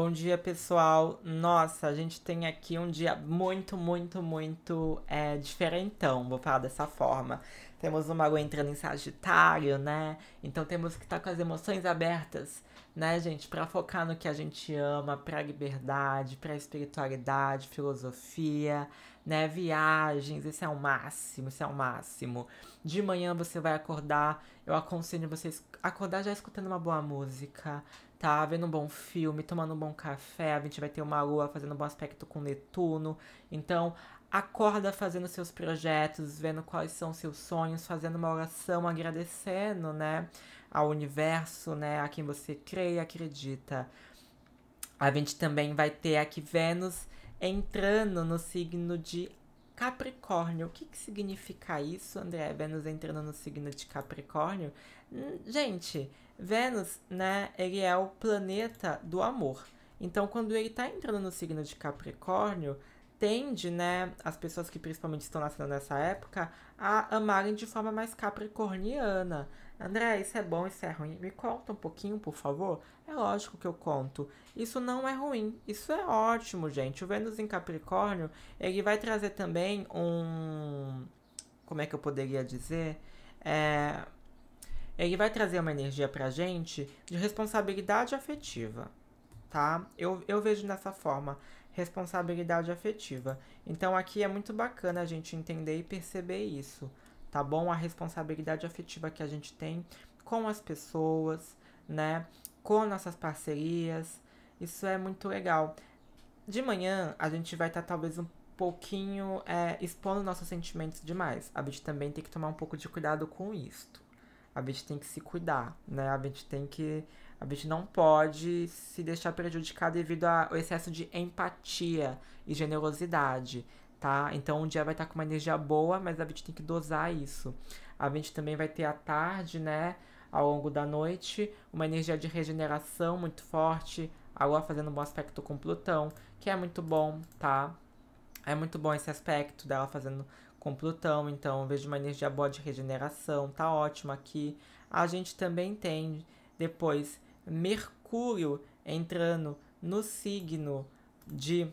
Bom dia, pessoal. Nossa, a gente tem aqui um dia muito, muito, muito é, diferentão, vou falar dessa forma. Temos uma lua entrando em Sagitário, né? Então temos que estar tá com as emoções abertas, né, gente? Para focar no que a gente ama, pra liberdade, pra espiritualidade, filosofia, né? Viagens, esse é o máximo, esse é o máximo. De manhã você vai acordar, eu aconselho vocês acordar já escutando uma boa música, tá? Vendo um bom filme, tomando um bom café. A gente vai ter uma lua fazendo um bom aspecto com Netuno. Então, acorda fazendo seus projetos, vendo quais são seus sonhos, fazendo uma oração, agradecendo, né? Ao universo, né? A quem você crê e acredita. A gente também vai ter aqui Vênus entrando no signo de Capricórnio. O que, que significa isso, André? Vênus entrando no signo de Capricórnio? Hum, gente, Vênus, né, ele é o planeta do amor. Então, quando ele está entrando no signo de Capricórnio, tende, né, as pessoas que principalmente estão nascendo nessa época, a amarem de forma mais capricorniana. André, isso é bom, isso é ruim? Me conta um pouquinho, por favor. É lógico que eu conto. Isso não é ruim, isso é ótimo, gente. O Vênus em Capricórnio, ele vai trazer também um. Como é que eu poderia dizer? É, ele vai trazer uma energia pra gente de responsabilidade afetiva, tá? Eu, eu vejo dessa forma, responsabilidade afetiva. Então aqui é muito bacana a gente entender e perceber isso, tá bom? A responsabilidade afetiva que a gente tem com as pessoas, né? Com nossas parcerias. Isso é muito legal. De manhã, a gente vai estar tá, talvez um pouquinho é, expondo nossos sentimentos demais. A gente também tem que tomar um pouco de cuidado com isso. A gente tem que se cuidar, né? A gente tem que. A gente não pode se deixar prejudicar devido ao excesso de empatia e generosidade tá? Então um dia vai estar com uma energia boa, mas a gente tem que dosar isso. A gente também vai ter à tarde, né, ao longo da noite, uma energia de regeneração muito forte, a Lua fazendo um bom aspecto com Plutão, que é muito bom, tá? É muito bom esse aspecto dela fazendo com Plutão, então vejo uma energia boa de regeneração, tá ótimo aqui. A gente também tem depois Mercúrio entrando no signo de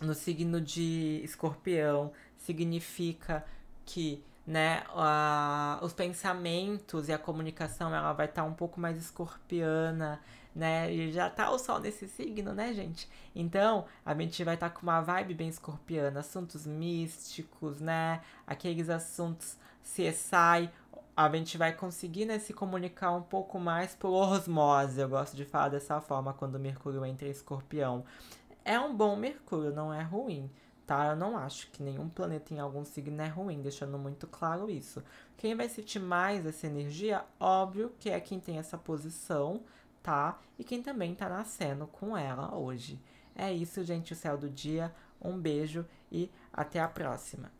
no signo de escorpião significa que né, a, os pensamentos e a comunicação ela vai estar tá um pouco mais escorpiana, né? E já tá o sol nesse signo, né, gente? Então, a gente vai estar tá com uma vibe bem escorpiana, assuntos místicos, né? Aqueles assuntos CSI, a gente vai conseguir né, se comunicar um pouco mais por osmose. Eu gosto de falar dessa forma quando Mercúrio entra em escorpião. É um bom Mercúrio, não é ruim, tá? Eu não acho que nenhum planeta em algum signo é ruim, deixando muito claro isso. Quem vai sentir mais essa energia, óbvio que é quem tem essa posição, tá? E quem também tá nascendo com ela hoje. É isso, gente, o céu do dia. Um beijo e até a próxima.